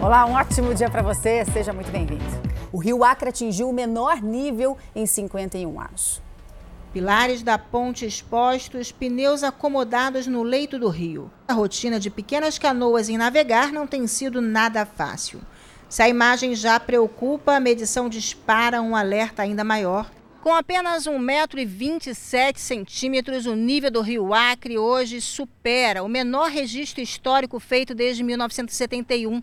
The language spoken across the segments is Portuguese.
Olá, um ótimo dia para você, seja muito bem-vindo. O Rio Acre atingiu o menor nível em 51 anos. Pilares da ponte expostos, pneus acomodados no leito do rio. A rotina de pequenas canoas em navegar não tem sido nada fácil. Se a imagem já preocupa, a medição dispara um alerta ainda maior. Com apenas 1,27m, o nível do rio Acre hoje supera o menor registro histórico feito desde 1971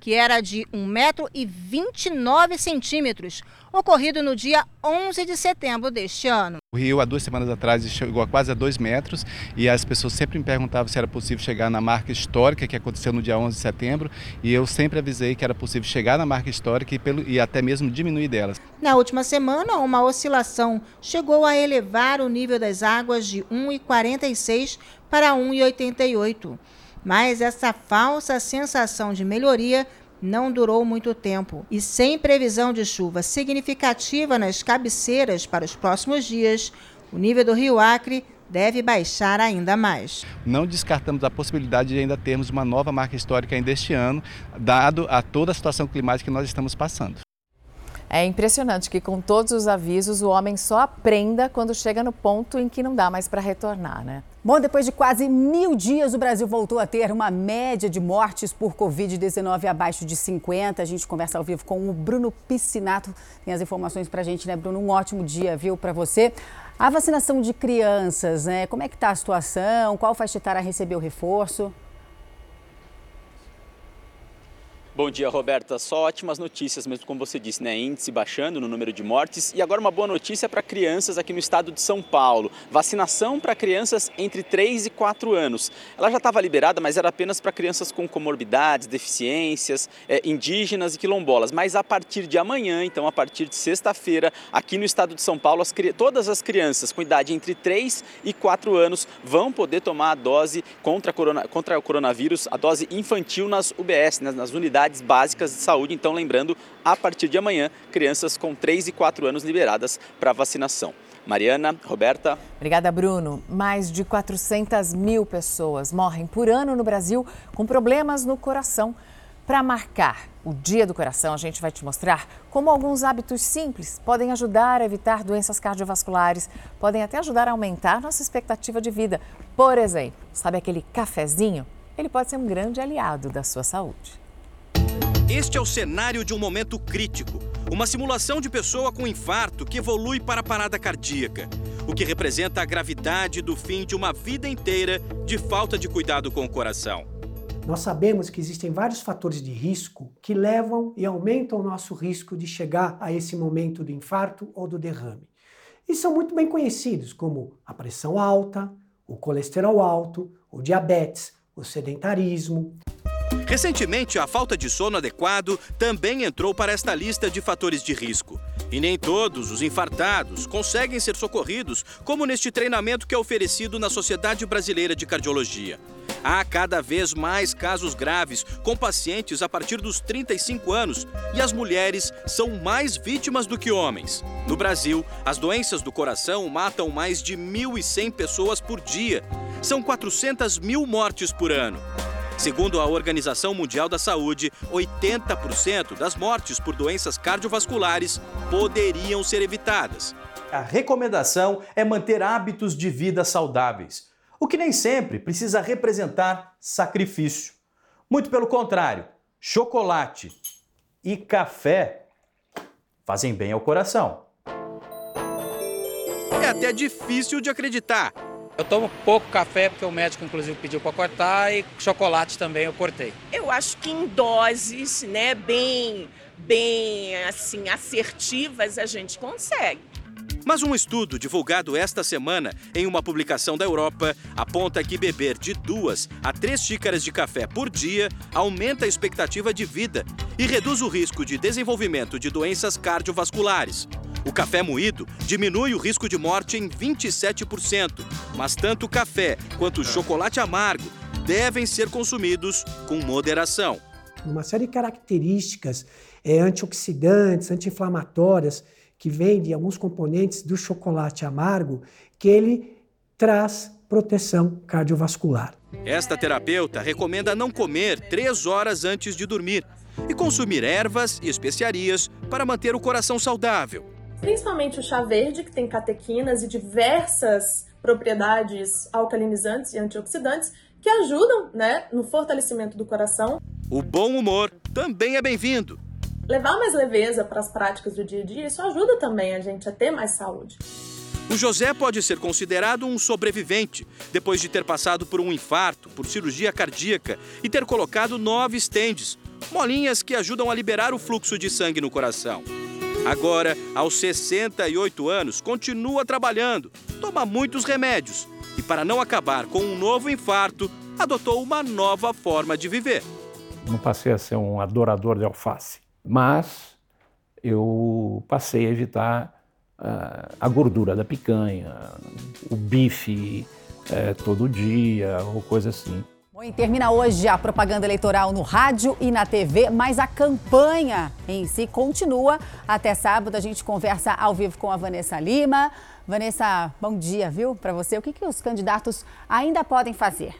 que era de 1,29m, ocorrido no dia 11 de setembro deste ano. O rio, há duas semanas atrás, chegou a quase a 2 metros e as pessoas sempre me perguntavam se era possível chegar na marca histórica que aconteceu no dia 11 de setembro e eu sempre avisei que era possível chegar na marca histórica e, pelo, e até mesmo diminuir delas. Na última semana, uma oscilação chegou a elevar o nível das águas de 1,46 para 1,88. Mas essa falsa sensação de melhoria não durou muito tempo e, sem previsão de chuva significativa nas cabeceiras para os próximos dias, o nível do rio Acre deve baixar ainda mais. Não descartamos a possibilidade de ainda termos uma nova marca histórica ainda este ano, dado a toda a situação climática que nós estamos passando. É impressionante que, com todos os avisos, o homem só aprenda quando chega no ponto em que não dá mais para retornar, né? Bom, depois de quase mil dias, o Brasil voltou a ter uma média de mortes por Covid-19 abaixo de 50. A gente conversa ao vivo com o Bruno Piscinato. Tem as informações para a gente, né, Bruno? Um ótimo dia, viu, para você. A vacinação de crianças, né? Como é que está a situação? Qual faixa etária recebeu reforço? Bom dia, Roberta. Só ótimas notícias, mesmo como você disse, né? Índice baixando no número de mortes. E agora uma boa notícia para crianças aqui no estado de São Paulo. Vacinação para crianças entre 3 e 4 anos. Ela já estava liberada, mas era apenas para crianças com comorbidades, deficiências, é, indígenas e quilombolas. Mas a partir de amanhã, então a partir de sexta-feira, aqui no estado de São Paulo, as, todas as crianças com idade entre 3 e 4 anos vão poder tomar a dose contra, corona, contra o coronavírus, a dose infantil nas UBS, né, nas unidades unidades básicas de saúde. Então, lembrando, a partir de amanhã, crianças com 3 e 4 anos liberadas para vacinação. Mariana, Roberta. Obrigada, Bruno. Mais de 400 mil pessoas morrem por ano no Brasil com problemas no coração. Para marcar o Dia do Coração, a gente vai te mostrar como alguns hábitos simples podem ajudar a evitar doenças cardiovasculares, podem até ajudar a aumentar nossa expectativa de vida. Por exemplo, sabe aquele cafezinho? Ele pode ser um grande aliado da sua saúde. Este é o cenário de um momento crítico. Uma simulação de pessoa com infarto que evolui para parada cardíaca, o que representa a gravidade do fim de uma vida inteira de falta de cuidado com o coração. Nós sabemos que existem vários fatores de risco que levam e aumentam o nosso risco de chegar a esse momento do infarto ou do derrame. E são muito bem conhecidos, como a pressão alta, o colesterol alto, o diabetes, o sedentarismo. Recentemente, a falta de sono adequado também entrou para esta lista de fatores de risco. E nem todos os infartados conseguem ser socorridos, como neste treinamento que é oferecido na Sociedade Brasileira de Cardiologia. Há cada vez mais casos graves com pacientes a partir dos 35 anos e as mulheres são mais vítimas do que homens. No Brasil, as doenças do coração matam mais de 1.100 pessoas por dia. São 400 mil mortes por ano. Segundo a Organização Mundial da Saúde, 80% das mortes por doenças cardiovasculares poderiam ser evitadas. A recomendação é manter hábitos de vida saudáveis, o que nem sempre precisa representar sacrifício. Muito pelo contrário, chocolate e café fazem bem ao coração. É até difícil de acreditar, eu tomo pouco café porque o médico inclusive pediu para cortar e chocolate também eu cortei. Eu acho que em doses, né, bem bem assim assertivas a gente consegue. Mas um estudo divulgado esta semana em uma publicação da Europa aponta que beber de duas a três xícaras de café por dia aumenta a expectativa de vida e reduz o risco de desenvolvimento de doenças cardiovasculares. O café moído diminui o risco de morte em 27%, mas tanto o café quanto o chocolate amargo devem ser consumidos com moderação. Uma série de características é, antioxidantes, anti-inflamatórias, que vêm de alguns componentes do chocolate amargo, que ele traz proteção cardiovascular. Esta terapeuta recomenda não comer três horas antes de dormir e consumir ervas e especiarias para manter o coração saudável. Principalmente o chá verde, que tem catequinas e diversas propriedades alcalinizantes e antioxidantes que ajudam né, no fortalecimento do coração. O bom humor também é bem-vindo. Levar mais leveza para as práticas do dia a dia, isso ajuda também a gente a ter mais saúde. O José pode ser considerado um sobrevivente depois de ter passado por um infarto, por cirurgia cardíaca e ter colocado nove estendes, molinhas que ajudam a liberar o fluxo de sangue no coração. Agora, aos 68 anos, continua trabalhando, toma muitos remédios e, para não acabar com um novo infarto, adotou uma nova forma de viver. Não passei a ser um adorador de alface, mas eu passei a evitar uh, a gordura da picanha, o bife uh, todo dia ou coisa assim. Bom, termina hoje a propaganda eleitoral no rádio e na TV, mas a campanha em si continua. Até sábado a gente conversa ao vivo com a Vanessa Lima. Vanessa, bom dia, viu? Para você, o que, que os candidatos ainda podem fazer?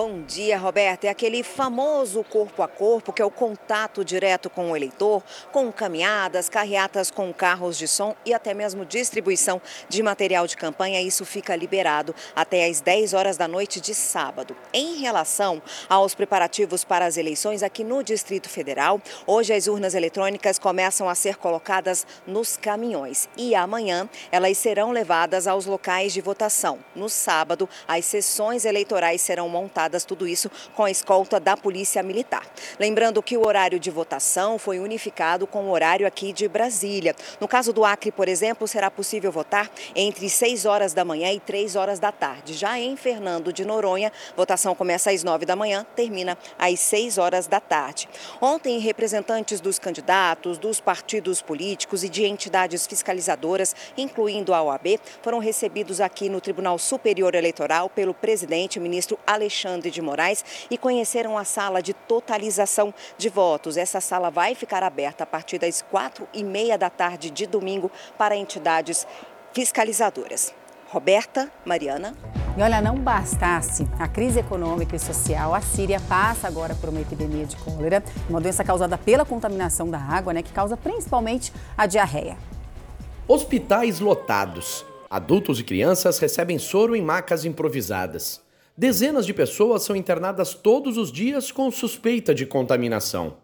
Bom dia, Roberta. É aquele famoso corpo a corpo, que é o contato direto com o eleitor, com caminhadas, carreatas com carros de som e até mesmo distribuição de material de campanha. Isso fica liberado até às 10 horas da noite de sábado. Em relação aos preparativos para as eleições aqui no Distrito Federal, hoje as urnas eletrônicas começam a ser colocadas nos caminhões e amanhã elas serão levadas aos locais de votação. No sábado, as sessões eleitorais serão montadas tudo isso com a escolta da Polícia Militar. Lembrando que o horário de votação foi unificado com o horário aqui de Brasília. No caso do Acre, por exemplo, será possível votar entre 6 horas da manhã e 3 horas da tarde. Já em Fernando de Noronha, votação começa às 9 da manhã, termina às 6 horas da tarde. Ontem, representantes dos candidatos, dos partidos políticos e de entidades fiscalizadoras, incluindo a OAB, foram recebidos aqui no Tribunal Superior Eleitoral pelo presidente, ministro Alexandre Alexandre de Moraes e conheceram a sala de totalização de votos. Essa sala vai ficar aberta a partir das quatro e meia da tarde de domingo para entidades fiscalizadoras. Roberta, Mariana. E olha, não bastasse a crise econômica e social, a Síria passa agora por uma epidemia de cólera, uma doença causada pela contaminação da água, né, que causa principalmente a diarreia. Hospitais lotados. Adultos e crianças recebem soro em macas improvisadas. Dezenas de pessoas são internadas todos os dias com suspeita de contaminação.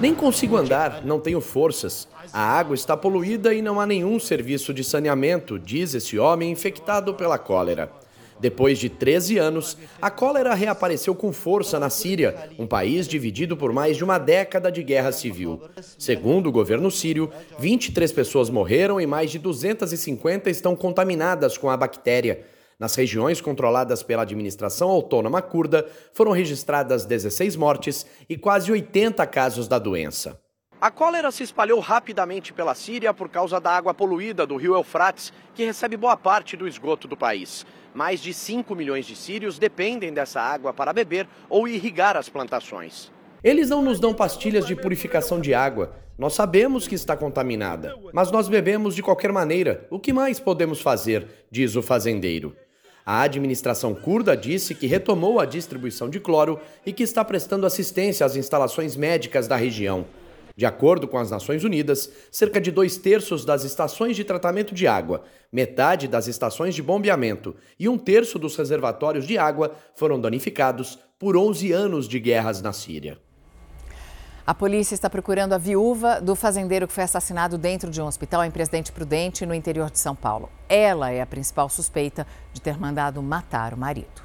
Nem consigo andar, não tenho forças. A água está poluída e não há nenhum serviço de saneamento, diz esse homem infectado pela cólera. Depois de 13 anos, a cólera reapareceu com força na Síria, um país dividido por mais de uma década de guerra civil. Segundo o governo sírio, 23 pessoas morreram e mais de 250 estão contaminadas com a bactéria. Nas regiões controladas pela administração autônoma curda, foram registradas 16 mortes e quase 80 casos da doença. A cólera se espalhou rapidamente pela Síria por causa da água poluída do rio Eufrates, que recebe boa parte do esgoto do país. Mais de 5 milhões de sírios dependem dessa água para beber ou irrigar as plantações. Eles não nos dão pastilhas de purificação de água. Nós sabemos que está contaminada, mas nós bebemos de qualquer maneira. O que mais podemos fazer? diz o fazendeiro. A administração curda disse que retomou a distribuição de cloro e que está prestando assistência às instalações médicas da região. De acordo com as Nações Unidas, cerca de dois terços das estações de tratamento de água, metade das estações de bombeamento e um terço dos reservatórios de água foram danificados por 11 anos de guerras na Síria. A polícia está procurando a viúva do fazendeiro que foi assassinado dentro de um hospital em Presidente Prudente, no interior de São Paulo. Ela é a principal suspeita de ter mandado matar o marido.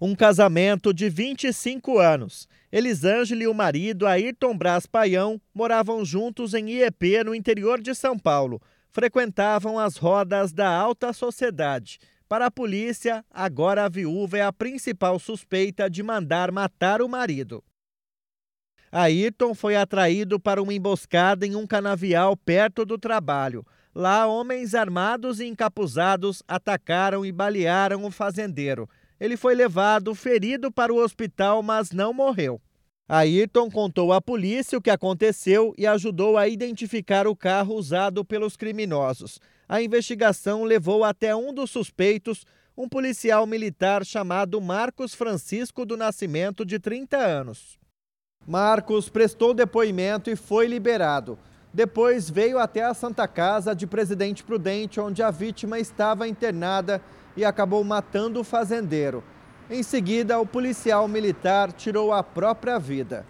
Um casamento de 25 anos. Elisângela e o marido, Ayrton Braz Paião, moravam juntos em IEP, no interior de São Paulo. Frequentavam as rodas da alta sociedade. Para a polícia, agora a viúva é a principal suspeita de mandar matar o marido. Ayrton foi atraído para uma emboscada em um canavial perto do trabalho. Lá, homens armados e encapuzados atacaram e balearam o fazendeiro. Ele foi levado ferido para o hospital, mas não morreu. Ayrton contou à polícia o que aconteceu e ajudou a identificar o carro usado pelos criminosos. A investigação levou até um dos suspeitos, um policial militar chamado Marcos Francisco do Nascimento, de 30 anos. Marcos prestou depoimento e foi liberado. Depois veio até a Santa Casa de Presidente Prudente, onde a vítima estava internada e acabou matando o fazendeiro. Em seguida, o policial militar tirou a própria vida.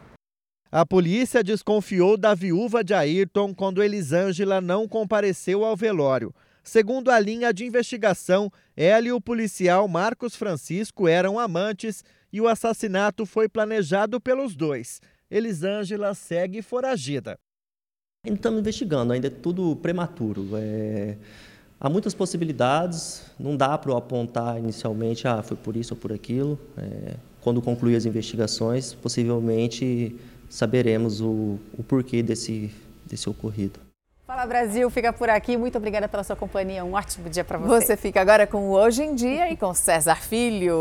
A polícia desconfiou da viúva de Ayrton quando Elisângela não compareceu ao velório. Segundo a linha de investigação, ela e o policial Marcos Francisco eram amantes e o assassinato foi planejado pelos dois. Elisângela segue foragida. Ainda estamos investigando, ainda é tudo prematuro. É... Há muitas possibilidades, não dá para apontar inicialmente, ah, foi por isso ou por aquilo. É... Quando concluir as investigações, possivelmente saberemos o, o porquê desse, desse ocorrido. Fala Brasil, fica por aqui. Muito obrigada pela sua companhia. Um ótimo dia para você. Você fica agora com o Hoje em Dia e com César Filho.